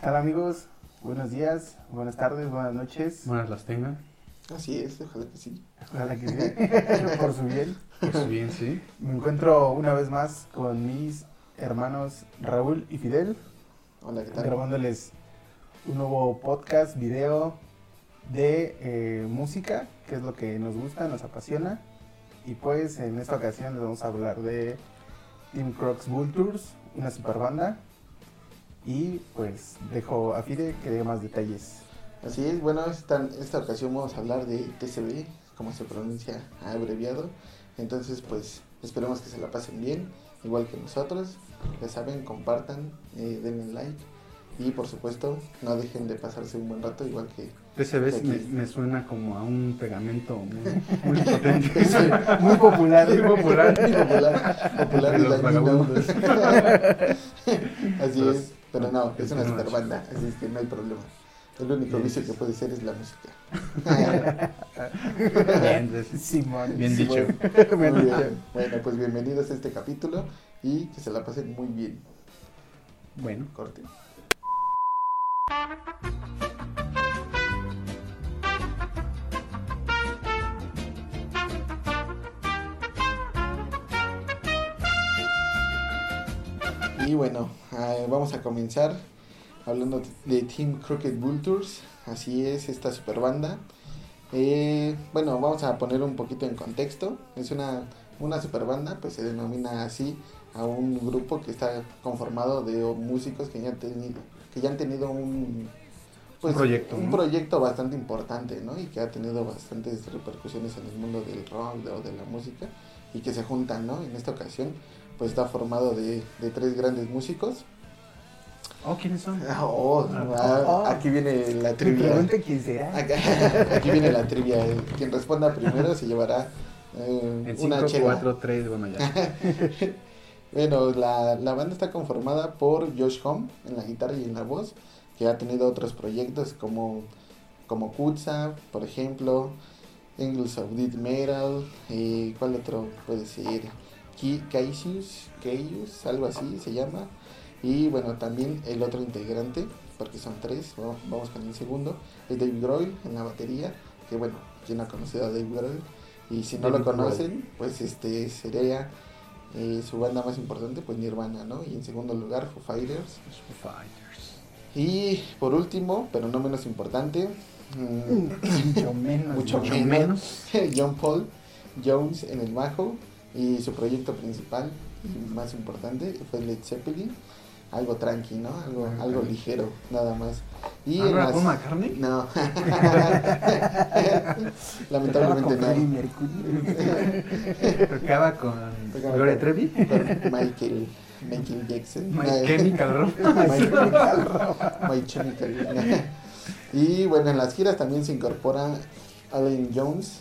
¿Qué tal amigos? Buenos días, buenas tardes, buenas noches. Buenas las tengan. Así es, ojalá que sí. Ojalá que sí, por su bien. Pues bien, sí. Me encuentro una vez más con mis hermanos Raúl y Fidel, Hola, ¿qué tal? grabándoles un nuevo podcast, video de eh, música, que es lo que nos gusta, nos apasiona. Y pues en esta ocasión les vamos a hablar de Team Crocs Vultures, una super banda. Y pues dejo a Fide que dé más detalles. Así es, bueno, esta, esta ocasión vamos a hablar de TCB, como se pronuncia abreviado. Entonces, pues esperemos que se la pasen bien, igual que nosotros. Ya saben, compartan, eh, denle like y por supuesto no dejen de pasarse un buen rato, igual que... TCB me, me suena como a un pegamento muy, muy potente. Muy popular. Muy popular. popular, popular De los vagabundos. Así es, pero no, es una super banda, así es que no hay problema. El único Bien. vicio que puede ser es la música. Bien, Simón. Bien dicho. Muy dicho. bien. Bueno, pues bienvenidos a este capítulo y que se la pasen muy bien. Bueno, Corte. Y bueno, eh, vamos a comenzar hablando de Team Crooked Vultures. Así es, esta super banda. Eh, bueno, vamos a poner un poquito en contexto. Es una, una super banda, pues se denomina así a un grupo que está conformado de músicos que ya han tenido, que ya han tenido un, pues, proyecto, un ¿no? proyecto bastante importante, ¿no? Y que ha tenido bastantes repercusiones en el mundo del rock de- o de la música y que se juntan, ¿no? En esta ocasión, pues está formado de, de tres grandes músicos. oh, ¿quiénes son? Oh, Oh. aquí viene la trivia. pregunte quién será. Aquí viene la trivia. Quien responda primero se llevará eh, En una 5, chela. 4, 3, bueno, ya. Bueno, la, la banda está conformada por Josh Home en la guitarra y en la voz, que ha tenido otros proyectos como, como Kutza, por ejemplo, Angles of Death Metal, eh, ¿cuál otro puede ser? Kaius, algo así se llama. Y bueno, también el otro integrante, porque son tres, vamos, con el segundo, es Dave Grohl en la batería, que bueno, quien ha conocido a Dave Grohl, y si no David lo conocen, pues este sería eh, su banda más importante, pues Nirvana, ¿no? Y en segundo lugar, Foo Fighters. Foo Fighters. Y por último, pero no menos importante, mm, Mucho menos. Mucho ¿no? Mucho menos. John Paul Jones en el bajo y su proyecto principal y más importante fue Led Zeppelin. Algo tranqui, ¿no? Algo, Ah, algo ligero, nada más. Y ¿Ah, no era las- Paul McCartney? No. Lamentablemente con no. Tocaba con Tocaba Gloria con- Trevi. Con Michael, Michael Jackson. My Chemical My Chemical. y bueno, en las giras también se incorpora Alan Jones,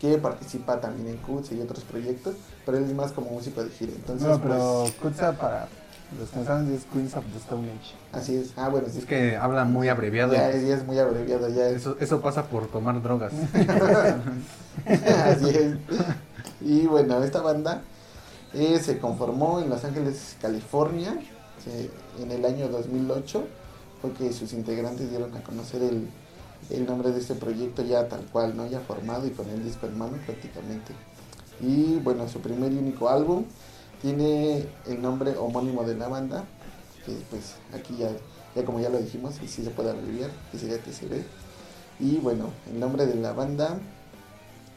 que participa también en Cuts y otros proyectos, pero él es más como músico de gira. Entonces, No, pero pues, Kutza para los saben es Queens of the Stone Age. así es. Ah, bueno, sí. Es que habla muy abreviado. ya, es, ya es muy abreviado, ya es. Eso, eso pasa por tomar drogas. Así es. Y bueno, esta banda eh, se conformó en Los Ángeles, California, se- en el año 2008. Fue que sus integrantes dieron a conocer el, el nombre de este proyecto ya tal cual, ¿no? Ya formado y con el disco en mano prácticamente. Y bueno, su primer y único álbum tiene el nombre homónimo de la banda, que pues aquí ya, ya como ya lo dijimos, y sí se puede abreviar, que sería TCB. Y bueno, el nombre de la banda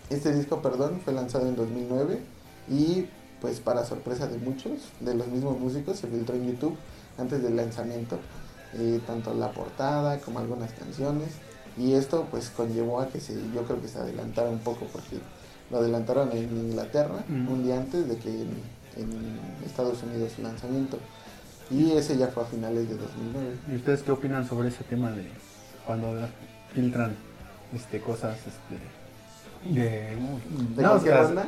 este disco, perdón, fue lanzado en 2009 y pues para sorpresa de muchos, de los mismos músicos, se filtró en YouTube antes del lanzamiento, eh, tanto la portada como algunas canciones y esto pues conllevó a que se, yo creo que se adelantara un poco porque lo adelantaron en Inglaterra Mm. un día antes de que en, en Estados Unidos su lanzamiento y ese ya fue a finales de 2009. ¿Y ustedes qué opinan sobre ese tema de cuando filtran este, cosas este, de, ¿De no, cualquier las- banda?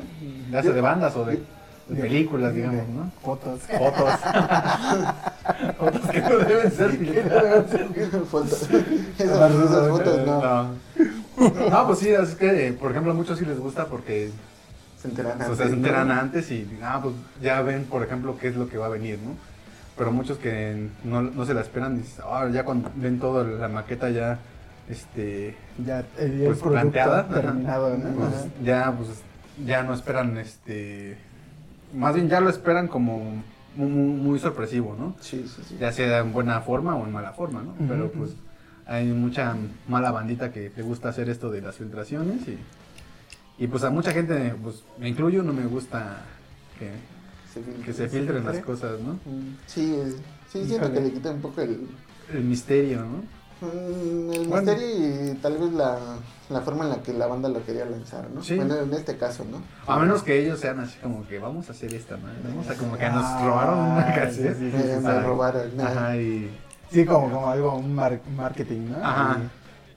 ya sea de bandas o de, de películas, digamos, ¿no? Fotos. Fotos. Fotos que no deben ser. Fotos. Esas, esas fotos no. No. No, pues sí, es que, eh, por ejemplo, a muchos sí les gusta porque Se enteran o antes. sea, se enteran ¿no? antes y ah, pues ya ven, por ejemplo, qué es lo que va a venir, ¿no? Pero muchos que no, no se la esperan, dicen, ah, ya cuando ven toda la maqueta ya, este, Ya el, el pues planteada, terminado, ¿no? pues, ya, pues, ya no esperan, este, más bien ya lo esperan como muy, muy sorpresivo, ¿no? Sí, sí, sí. ya sea en buena forma o en mala forma, ¿no? Pero pues hay mucha mala bandita que le gusta hacer esto de las filtraciones y, y pues a mucha gente, pues me incluyo, no me gusta que, Se que se filtren las cosas, ¿no? Mm, Sí, sí, siento que le quita un poco el, El misterio, ¿no? Mm, el Bueno. misterio y tal vez la, la forma en la que la banda lo quería lanzar, ¿no? Sí. Bueno, en este caso, ¿no? A menos que ellos sean así como que vamos a hacer esta, ¿no? Vamos a como que nos Ah, robaron una sí, cassette. sí, robaron. ¿no? Ajá, y... Sí, como, como algo, un mar- marketing, ¿no? Ajá.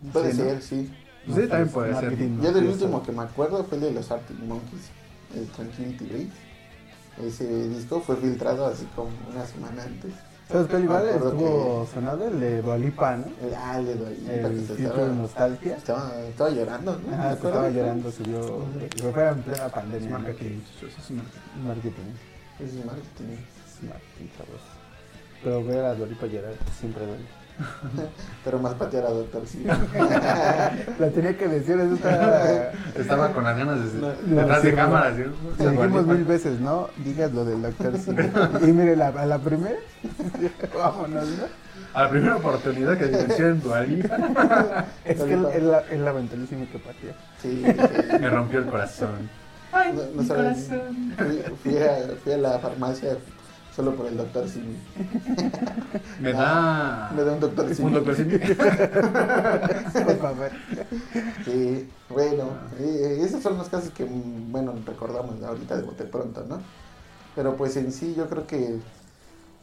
Y- Puede sí, ¿no? ser, sí. Pues sí, también puede ser. Yo del último que me acuerdo fue el de los Arctic Monkeys, el Tranquility Base. Ese disco fue filtrado así como una semana antes. ¿Sabes cuál igual estuvo sonado? El de Dualipa, ¿no? El, ah, el de Dua Lipa, que El estaba, de nostalgia. estaba, estaba llorando, ¿no? Ajá, ¿Me se acuerdo? estaba llorando, subió. Fue fue en plena pandemia. Es marketing, es marketing. Marketing. Es marketing. Es marketing, chavos. Pero ver a Dualipa llorar siempre duele. Pero más patear a Doctor sí. La tenía que decir, eso está. Estaba con las ganas de, No, detrás sí, de no. cámaras. ¿sí? Te dijimos mil veces, ¿no? Digas lo del doctor sí. Y mire, la, a la primera, vámonos, ¿no? A la primera oportunidad que mencioné en Dualipa, Es que él, él, la- ventilísima que pateó. Sí, sí. me rompió el corazón. No, no saben, fui, fui a, fui a la farmacia solo por el doctor Simi. Me da. Me da un doctor un Simi. doctor Simi. Por favor. Sí, bueno, eh, esos son los casos que, mm, bueno, recordamos ahorita de bote pronto, ¿no? Pero pues en sí yo creo que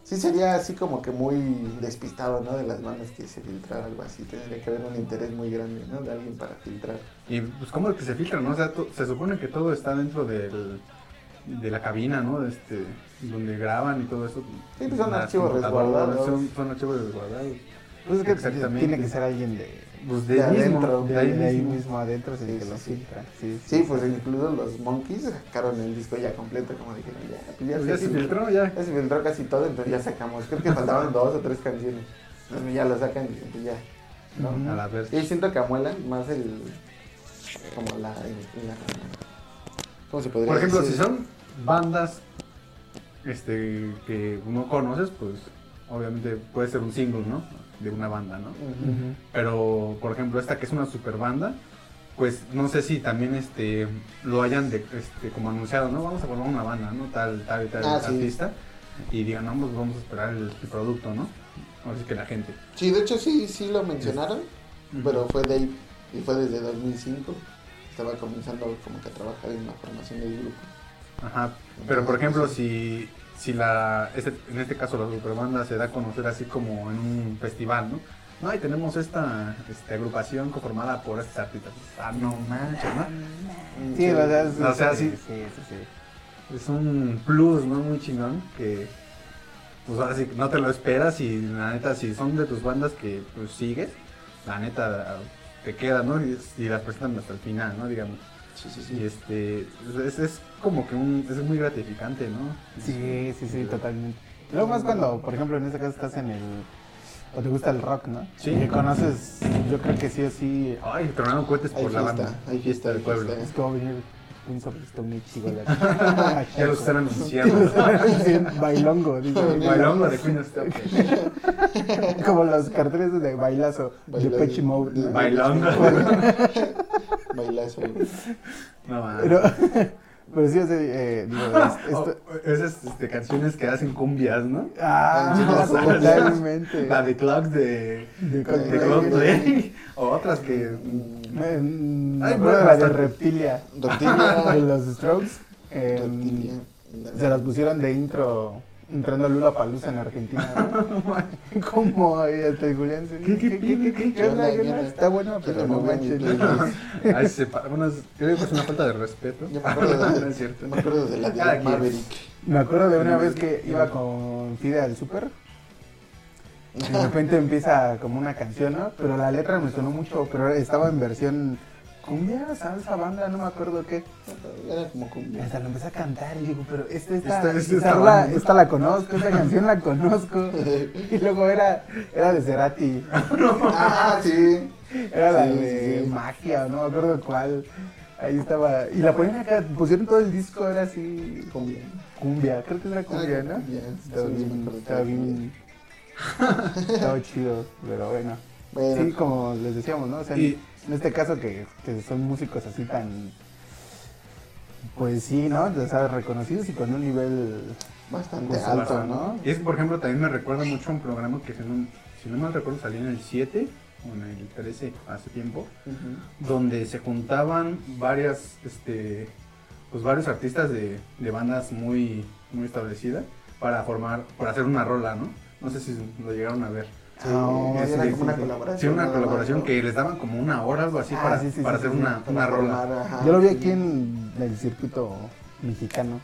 sí sería así como que muy despistado, ¿no? De las bandas que se filtrara algo así. Tendría que haber un interés muy grande, ¿no? De alguien para filtrar. Y pues, ¿cómo es que se filtra, no? O sea, to- se supone que todo está dentro del, de la cabina, ¿no? Este, donde graban y todo eso. Sí, pues son archivos resguardados. Son, son archivos resguardados. Pues es que Exactamente. tiene que ser alguien de, Pues De de, ahí mismo, adentro, de de, ahí de ahí mismo. mismo adentro, el Sí, que sí, lo filtra. Sí, Sí, pues incluso los Monkeys sacaron el disco ya completo, como dijeron, ya, pues ya, Pues ya se se filtró, ya. Ya se filtró casi todo, entonces ya sacamos. Creo que faltaban dos o tres canciones. Entonces ya lo sacan y pues ya. A la vez. Y siento que amuelan más el. Como la. la- ¿Cómo se podría Por ejemplo, si son bandas este, que no conoces, pues obviamente puede ser un single, ¿no? De una banda, ¿no? Pero, por ejemplo, esta que es una super banda, pues no sé si también este lo hayan de, este, como anunciado, ¿no? Vamos a formar una banda, ¿no? Tal, tal y tal Ah, sí. artista. Y digan, no, pues vamos a esperar el, el producto, ¿no? Así que la gente. Sí, de hecho sí, sí lo mencionaron, pero fue Dave y fue desde 2005. Estaba comenzando como que a trabajar en la formación del grupo. Ajá. Pero, por ejemplo, si, si la, este- en este caso la superbanda se da a conocer así como en un festival, ¿no? No, y tenemos esta este, agrupación conformada por estos artistas. Ah, no manches, ¿no? Sí, o sea, es- O sea, sí. Sí, sí, sí. Es un plus, ¿no? Muy chingón que pues ahora sí no te lo esperas y la neta si son de tus bandas que pues sigues, la neta te queda, ¿no? Y, y las presentan hasta el final, ¿no? Digamos. Sí, sí, Y este es, es como que un, es muy gratificante, ¿no? Sí, sí, sí, totalmente. Luego más cuando, por ejemplo, en este caso estás en el... o te gusta el rock, ¿no? Sí. Y que conoces, yo creo que sí o sí... Ay, tronaron cohetes por la banda. hay fiesta, del pueblo. fiesta. Es que va a venir un sobre Stone Age igual a- Ya los están anunciando. Bailongo, dice. Bailongo de Queen of. Como los carteles de bailazo de Bailongo. Pechi. Bailongo. Bailazo. No mames. Pero, pero sí, o sea, eh, digo, es- Oh, esto- esas este, canciones que hacen cumbias, ¿no? Ah, Sí, no, totalmente. La de Clocks de, De de Coldplay. Coldplay. O otras que. Mm, Ay, bueno, de la de. Reptilia, Reptilia. de los Strokes. eh, Reptilia. se las pusieron de intro entrando a Lula Palusa en Argentina. Como ahí te Julián. ¿Qué, qué, qué, qué, qué qué onda? Está bueno, pero no manches. Ay, se pa- bueno, es- creo que es una falta de respeto. Yo me acuerdo de, es cierto. me acuerdo de la de. Maverick. Me acuerdo de una vez que iba con Fide al súper. y De repente empieza como una canción, ¿no? Pero la letra me sonó mucho, pero estaba en versión cumbia, salsa, banda, no me acuerdo qué. Era como cumbia. Hasta lo empecé a cantar y digo, pero esta, esta, Esta- esta banda. esta la conozco, esta canción la conozco. Y luego era, era de Cerati, Ah, sí. era la Sí, de sí, sí. Magia, no me acuerdo cuál. Ahí estaba, y la ponían acá, pusieron todo el disco, era así, Cumbia. cumbia, creo que era cumbia, Ah, ¿no? cumbia, Estaba bien, estaba bien, estaba chido, pero bueno. Bueno, Sí, como les decíamos, ¿no? O sea, Y- en este caso que, que son músicos así tan, pues sí, ¿no? O sea, reconocidos y con un nivel bastante pues, alto, ¿no? Y es que, por ejemplo, también me recuerda mucho a un programa que, si no, si no mal recuerdo, salía en el 7 o en el 13 hace tiempo, donde se juntaban varias, este, pues varios artistas de, de bandas muy, muy establecidas para formar, para hacer una rola, ¿no? No sé si lo llegaron a ver. Sí, Ah, era sí, como sí, una sí. colaboración. Sí, una más, colaboración ¿no? que les daban como una hora, algo así, Ah, para, sí, sí, para sí, hacer sí, una, Para una rola. formar, ajá, Yo lo vi sí. aquí en el circuito mexicano.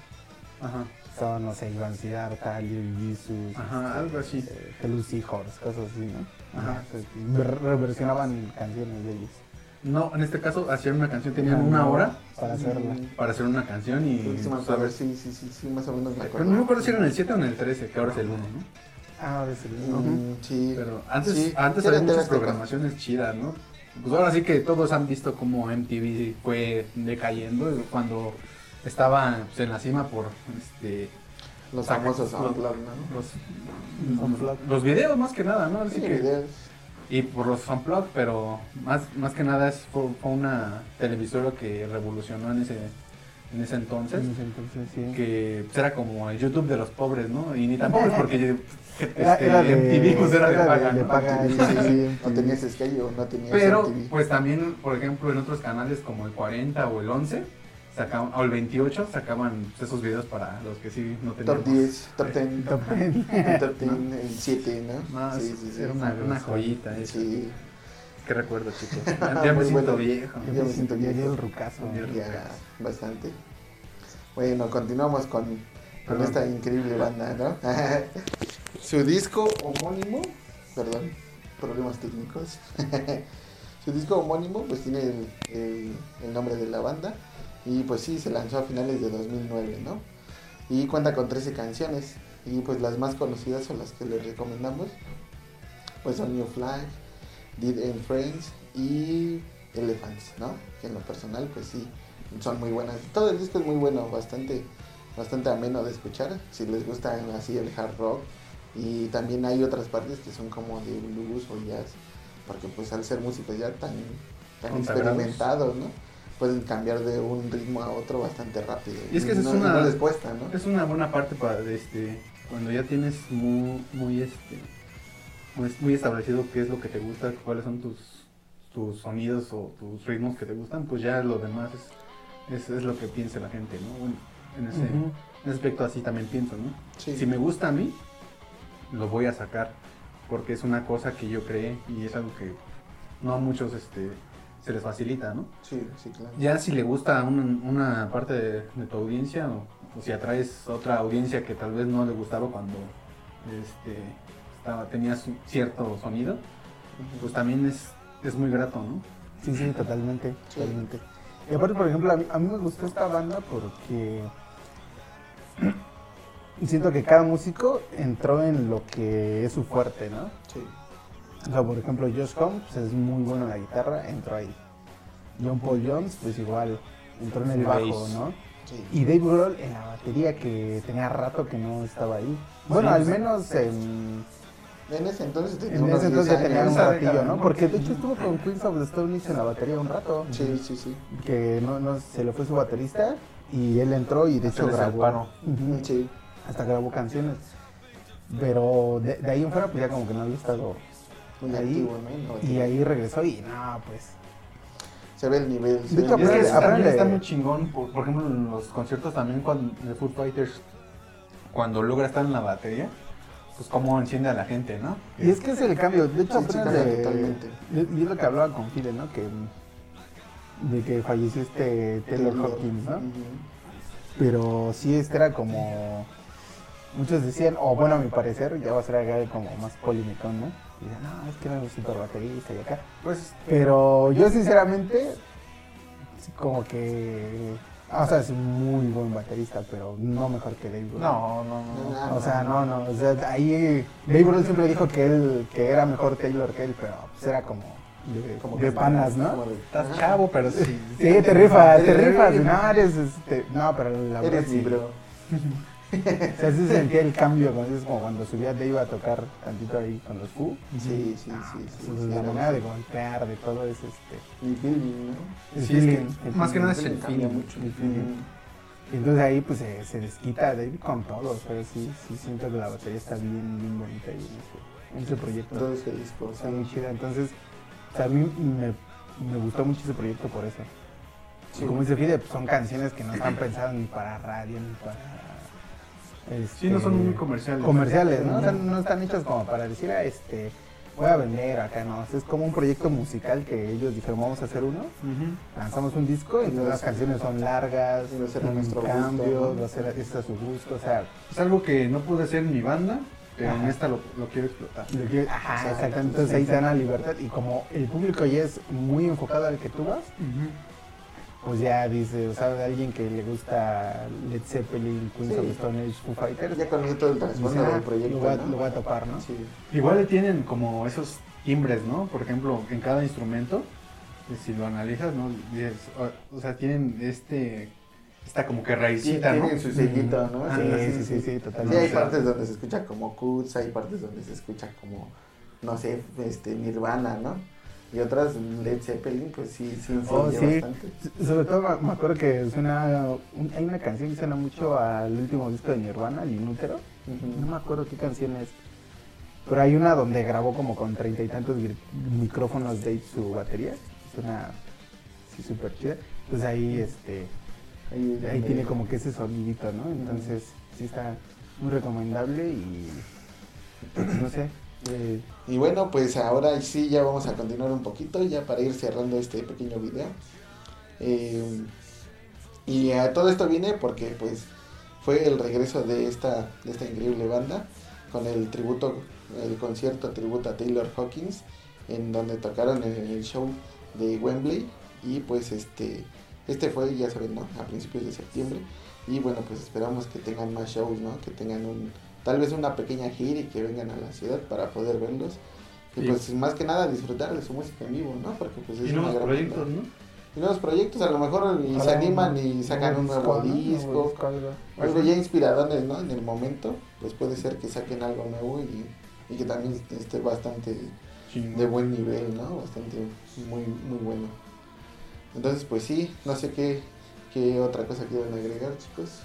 Ajá, Estaban, no sé, Iván Siddhartha, Lil Jesus, ajá, algo así. eh, Hello Seahorse, cosas así, ¿no? Ajá. Reversionaban canciones de ellos. No, en este caso hacían una canción, tenían una hora para hacerla. para hacer una canción y... Sí, sí, me pues, sí, sí, sí, sí, más o menos me Pero acuerdo. no me acuerdo si era en el 7 o en el 13, que ahora es el 1, ¿no? Ah, sí. Sí. Pero antes, Sí, antes había muchas programaciones chidas, ¿no? Pues ahora sí que todos han visto cómo MTV fue decayendo cuando estaba pues, en la cima por este Los famosos los- Unplugged, ¿no? los, Unplugged. los videos más que nada, ¿no? Así Sí, que- videos. y por los unplugged, pero más, más que nada es, fue, fue una televisora que revolucionó en ese, en ese entonces. Entonces, sí. Que pues, era como el YouTube de los pobres, ¿no? Y ni tan pobres porque Era, este, era de, MTV pues, era de era paga, de ¿no? paga, Sí, sí, sí. No tenías Sky o no tenías Pero, MTV. pues también, por ejemplo, en otros canales como el 40 o el 11, sacaban, o el 28, sacaban pues, esos videos para los que sí no teníamos. Top 10, top 10, Top ten. top 10, el 7, ¿no? No, sí, sí, sí. era una, una joyita eso. Sí, Qué recuerdo, chicos. Ya, me Muy siento bueno. viejo. Ya me siento viejo. el rucazo. Ya. bastante. Bueno, continuamos con, esta increíble banda, ¿no? Su disco homónimo, perdón, problemas técnicos. Su disco homónimo, pues tiene el, el- el nombre de la banda. Y pues sí, se lanzó a finales de 2009, ¿no? Y cuenta con 13 canciones. Y pues las más conocidas o las que les recomendamos, pues son New Flag, Did and Friends y Elephants, ¿no? Que en lo personal, pues sí, son muy buenas. Todo el disco es muy bueno, bastante, bastante ameno de escuchar. Si les gusta así el hard rock. Y también hay otras partes que son como de blues o jazz. Porque pues al ser músicos ya tan, tan experimentados, ¿no? Pueden cambiar de un ritmo a otro bastante rápido. Y es que es una- no les cuesta, ¿no? Es una buena parte para este cuando ya tienes muy muy este muy, muy establecido qué es lo que te gusta, cuáles son tus tus sonidos o tus ritmos que te gustan, pues ya lo demás es, es, es lo que piensa la gente, ¿no? Bueno, en ese, aspecto así también pienso, ¿no? Sí. Si me gusta a mí, lo voy a sacar porque es una cosa que yo creé y es algo que no a muchos este se les facilita, ¿no? Sí, sí, claro. Ya si le gusta una, una parte de, de tu audiencia o, o si atraes otra audiencia que tal vez no le gustaba cuando este, estaba, tenía su- cierto sonido, pues también es, es muy grato, ¿no? Sí, sí, totalmente, Sí. totalmente. Y aparte, por ejemplo, a mí, a mí me gustó esta banda porque siento que cada músico entró en lo que es su fuerte, ¿no? Sí. O sea, por ejemplo, Josh Combs es muy bueno en la guitarra, entró ahí. John Paul Jones, pues igual, entró en el bajo, Bass. ¿no? Sí. Y Dave Grohl en la batería, que tenía rato que no estaba ahí. Bueno, Sí, al pues. menos en, En ese entonces tenía en ese entonces ya 10 tenía un ratillo, década, ¿no? Porque de hecho estuvo con Queens of the Stone Age en la batería un rato. Sí, sí, sí. que no, no se le fue su baterista y él entró y de hecho grabó. Ujú, Sí. hasta grabó canciones pero de, de ahí en fuera pues ya como que no había estado Muy Ahí, activo, ¿no? y ahí regresó y no pues Se ve el nivel. De hecho, Y es que aprende- aprende. está muy chingón, por, por ejemplo, en los conciertos también cuando de Foo Fighters, cuando logra estar en la batería, pues cómo enciende a la gente, ¿no? Y es que es el cambio. De hecho, apenas de- totalmente. Y es lo que hablaba con Fide, ¿no? Que, de que falleció este Taylor Hopkins, ¿no? Pero sí, este era como. Muchos decían, o bueno, a mi parecer, ya va a ser acá como más polémico, ¿no? Y dicen, no, es que era un super baterista y acá. Pues Pero yo, sinceramente, como que. Ah, O sea, es un muy buen baterista, pero no mejor que Dave Grohl. no, no, no. O sea, no, no. O sea, ahí Dave Grohl siempre dijo que él que era mejor Taylor que él, pero pues era como de, Como de panas, como ¿no? de- Estás chavo, pero sí. Sí, te rifas, te rifas. No, eres este, no, pero la verdad Eres sí. O sea, sí se sentía el cambio, cuando es como cuando subía Dave a tocar tantito ahí con los Foo. Sí, sí, sí. sí, sí, la era- manera de golpear, de todo es este. Mi feeling, ¿no? el Sí, es que feeling, el más que nada es el feeling. mucho. el feeling. Y entonces ahí pues se, se desquita Dave con todo, pero sí, sí siento que la batería está bien, bien bonita ahí en ese, en ese proyecto. Todo ese disco. está muy chida. Entonces, o sea, a mí me, me gustó mucho ese proyecto por eso. Sí. Y como dice Fide, pues son canciones que no están pensadas ni para radio ni para. Sí, no son este, muy comerciales. comerciales, ¿no? O sea, no están hechas como para decir, ah, este, voy a vender acá, no. O sea, es como un proyecto musical que ellos dijeron, vamos a hacer uno. Lanzamos un disco y entonces las canciones son largas, va a ser a con nuestro gusto, cambios, ¿no? va a ser a su gusto, o sea, Es algo que no pude hacer en mi banda, pero en esta lo, lo quiero explotar. Lo ajá, Exacto, exacto. Entonces ahí te dan la libertad. Y como el público ya es muy enfocado al que tú vas, pues ya dice, o sea, de alguien que le gusta Led Zeppelin, Queens Sí. of the Stone Age, Foo Fighters, Ya conoce todo el trasfondo ah, del proyecto. lo, voy a, ¿no? lo voy a topar, ¿no? Sí. Igual tienen como esos timbres, ¿no? Por ejemplo, en cada instrumento, eh, si lo analizas, ¿no? Dices, o- O sea, tienen este, esta como que Sí, raicita, ¿no? tienen su sellito, ¿no? Sí, sí, sí, sí, Sí, totalmente. hay partes donde se escucha como Cuts, hay partes donde se escucha como, no sé, este, Nirvana, ¿no? Y otras, Led Zeppelin, pues sí, sí Oh, sí. bastante. Sobre todo me- acuerdo que suena, un- hay una canción que suena mucho al último disco de Nirvana, El Inútero. No me acuerdo qué canción es. Pero hay una donde grabó como con treinta y tantos micrófonos de su batería. Suena sí, súper chida. Entonces ahí, este, Ahí, ahí tiene como que ese sonidito, ¿no? Entonces sí está muy recomendable y pues, no sé. Eh, Y bueno, pues ahora sí ya vamos a continuar un poquito, ya para ir cerrando este pequeño video. Eh, y a todo esto viene porque pues fue el regreso de esta, de esta increíble banda con el tributo, el concierto tributo a Taylor Hawkins, en donde tocaron en el show de Wembley. Y pues este, este fue, ya saben, ¿no? A principios de septiembre. Y bueno, pues esperamos que tengan más shows, ¿no? Que tengan un, tal vez una pequeña gira y que vengan a la ciudad para poder verlos. Y pues más que nada disfrutar de su música en vivo, ¿no? Porque pues es Y una gran proyectos. ¿no? Y nuevos proyectos, a lo mejor y se animan y sacan un nuevo disco. Algo. Ya inspiradones, ¿no? En el momento, pues puede ser que saquen algo nuevo y, y que también esté bastante de buen nivel, ¿no? Bastante muy, muy bueno. Entonces, pues sí, no sé qué, qué otra cosa quieren agregar, chicos.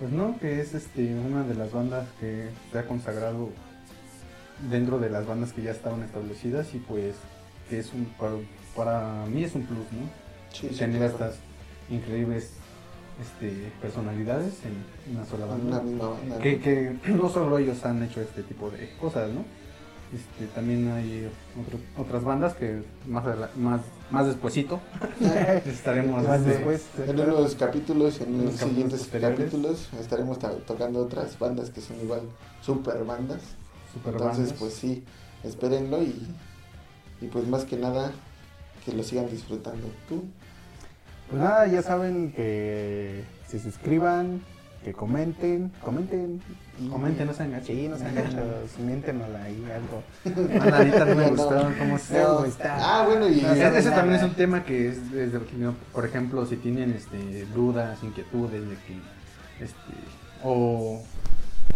Pues no, que es este una de las bandas que se ha consagrado dentro de las bandas que ya estaban establecidas y pues que es un para, para mí es un plus, ¿no? Sí, sí, Tener claro. estas increíbles este, personalidades en una sola banda. banda. ¿no? Que, que no solo ellos han hecho este tipo de cosas, ¿no? Este, también hay otro- otras bandas que más, más, más despuesito estaremos Más este, después. En unos capítulos, en En los siguientes capítulos estaremos ta- tocando otras bandas que son igual super bandas. super Entonces, bandas. pues sí, espérenlo y, y pues más que nada que lo sigan disfrutando. ¿Tú? Pues nada, ya saben que se suscriban, que comenten, comenten. Comenten, no sean gachos. Sí, no sean gachos, miéntenosla ahí algo. Manadita, no me gustaron cómo se No, No. está. Ah, bueno, y No, Ese, también es un tema que es, es de opinión. Por ejemplo, si tienen este, dudas, inquietudes de que, este, o,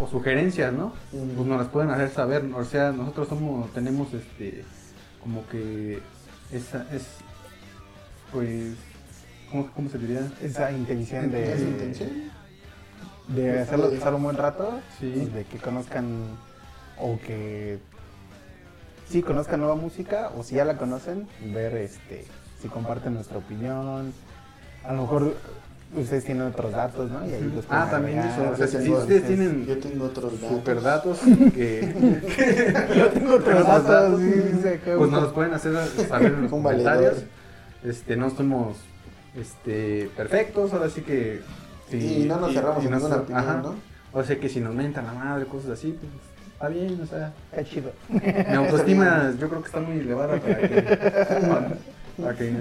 o sugerencias, ¿no? Pues nos las pueden hacer saber. O sea, nosotros somos, tenemos este, como que esa es, pues, ¿cómo, cómo se diría? Esa intención de, ¿Esa intención? De hacerlo pasar un buen rato, Sí. de que conozcan o que sí conozcan nueva música o si ya la conocen, ver este si comparten nuestra opinión. A lo mejor ustedes tienen otros datos, ¿no? Y ahí los Ah, también eso, o sea, Yo si tengo- ustedes tienen Yo tengo otros datos. super datos que Yo tengo otros datos, sí, pues nos los pueden hacer saber en los comentarios. valedor. Este, no somos este perfectos, ahora sí que Y no nos cerramos y en nos- ninguna opinión, ajá. ¿no? O sea que si nos mentan la madre, cosas así, pues está bien, o sea, Está chido. mi autoestima yo creo que está muy elevada para que, para, para que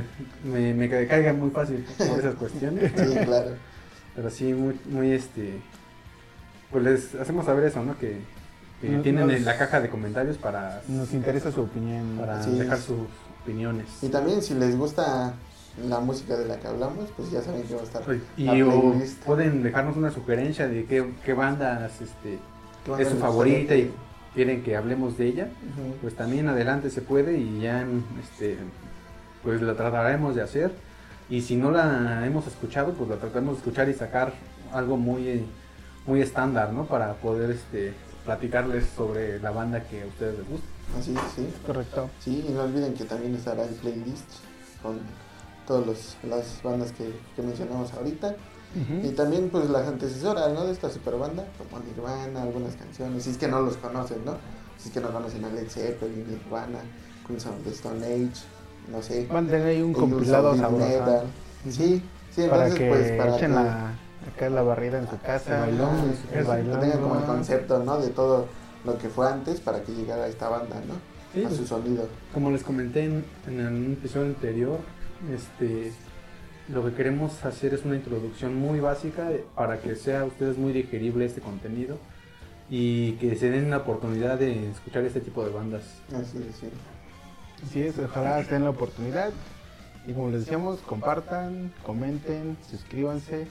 me, me ca- caiga muy fácil por esas cuestiones. Sí, claro. Pero sí, muy, muy este. Pues les hacemos saber eso, ¿no? Que, que Nos- tienen nos- en la caja de comentarios para, Nos interesa su opinión. para dejar sus opiniones. Y también si les gusta la música de la que hablamos, pues ya saben que va a estar Y la o playlist. pueden dejarnos una sugerencia de qué, qué bandas este, ¿Qué banda es su favorita y quieren que hablemos de ella. Pues también adelante se puede y ya este, pues la trataremos de hacer. Y si no la hemos escuchado, pues la trataremos de escuchar y sacar algo muy, muy estándar, ¿no? Para poder este, platicarles sobre la banda que a ustedes les gusta. Así, sí. Correcto. Sí, y no olviden que también estará el playlist con todas las bandas que, que mencionamos ahorita. Y también pues las antecesoras, ¿no? De esta super banda, como Nirvana, algunas canciones, si es que no los conocen, ¿no? Si es que no conocen a Led Zeppelin, Nirvana, Queens of the Stone Age, no sé. Van a tener ahí un compilado sabroso. Metal. Sí, sí, Para entonces que pues para echen que, la, acá la barrida en su casa. El bailón, el que bailón, tengan como el concepto, ¿no? De todo lo que fue antes para que llegara esta banda, ¿no? Sí, a pues, su sonido. Como les comenté en, en un episodio anterior, este, lo que queremos hacer es una introducción muy básica eh, para que sea a ustedes muy digerible este contenido y que se den la oportunidad de escuchar este tipo de bandas. Así es, sí. Así es, ojalá tengan la oportunidad. Y como les decíamos, compartan, comenten, suscríbanse.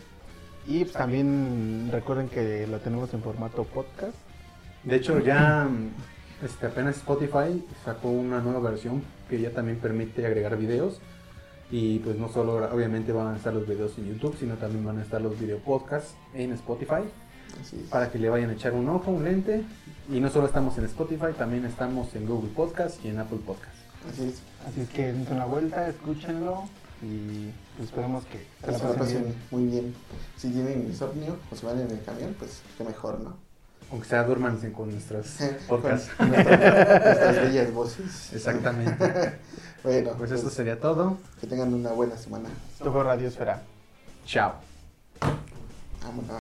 Y pues, también recuerden que lo tenemos en formato podcast. De hecho, ya este, apenas Spotify sacó una nueva versión que ya también permite agregar videos. Y pues no solo obviamente van a estar los videos en YouTube, sino también van a estar los video podcasts en Spotify. Así es. para que le vayan a echar un ojo, un lente. Y no solo estamos en Spotify, también estamos en Google Podcast y en Apple Podcast. Así es. Así es que dense una vuelta, escúchenlo. Y pues, esperemos que Que se la pasen muy bien. Si tienen insomnio o se van en el camión, pues qué mejor, ¿no? Aunque sea, duérmanse con nuestros Con podcasts. nuestras, nuestras bellas voces. Exactamente. Bueno, Pues esto sería todo. que tengan una buena semana. Esto fue Radiosfera. Chao. Vámonos.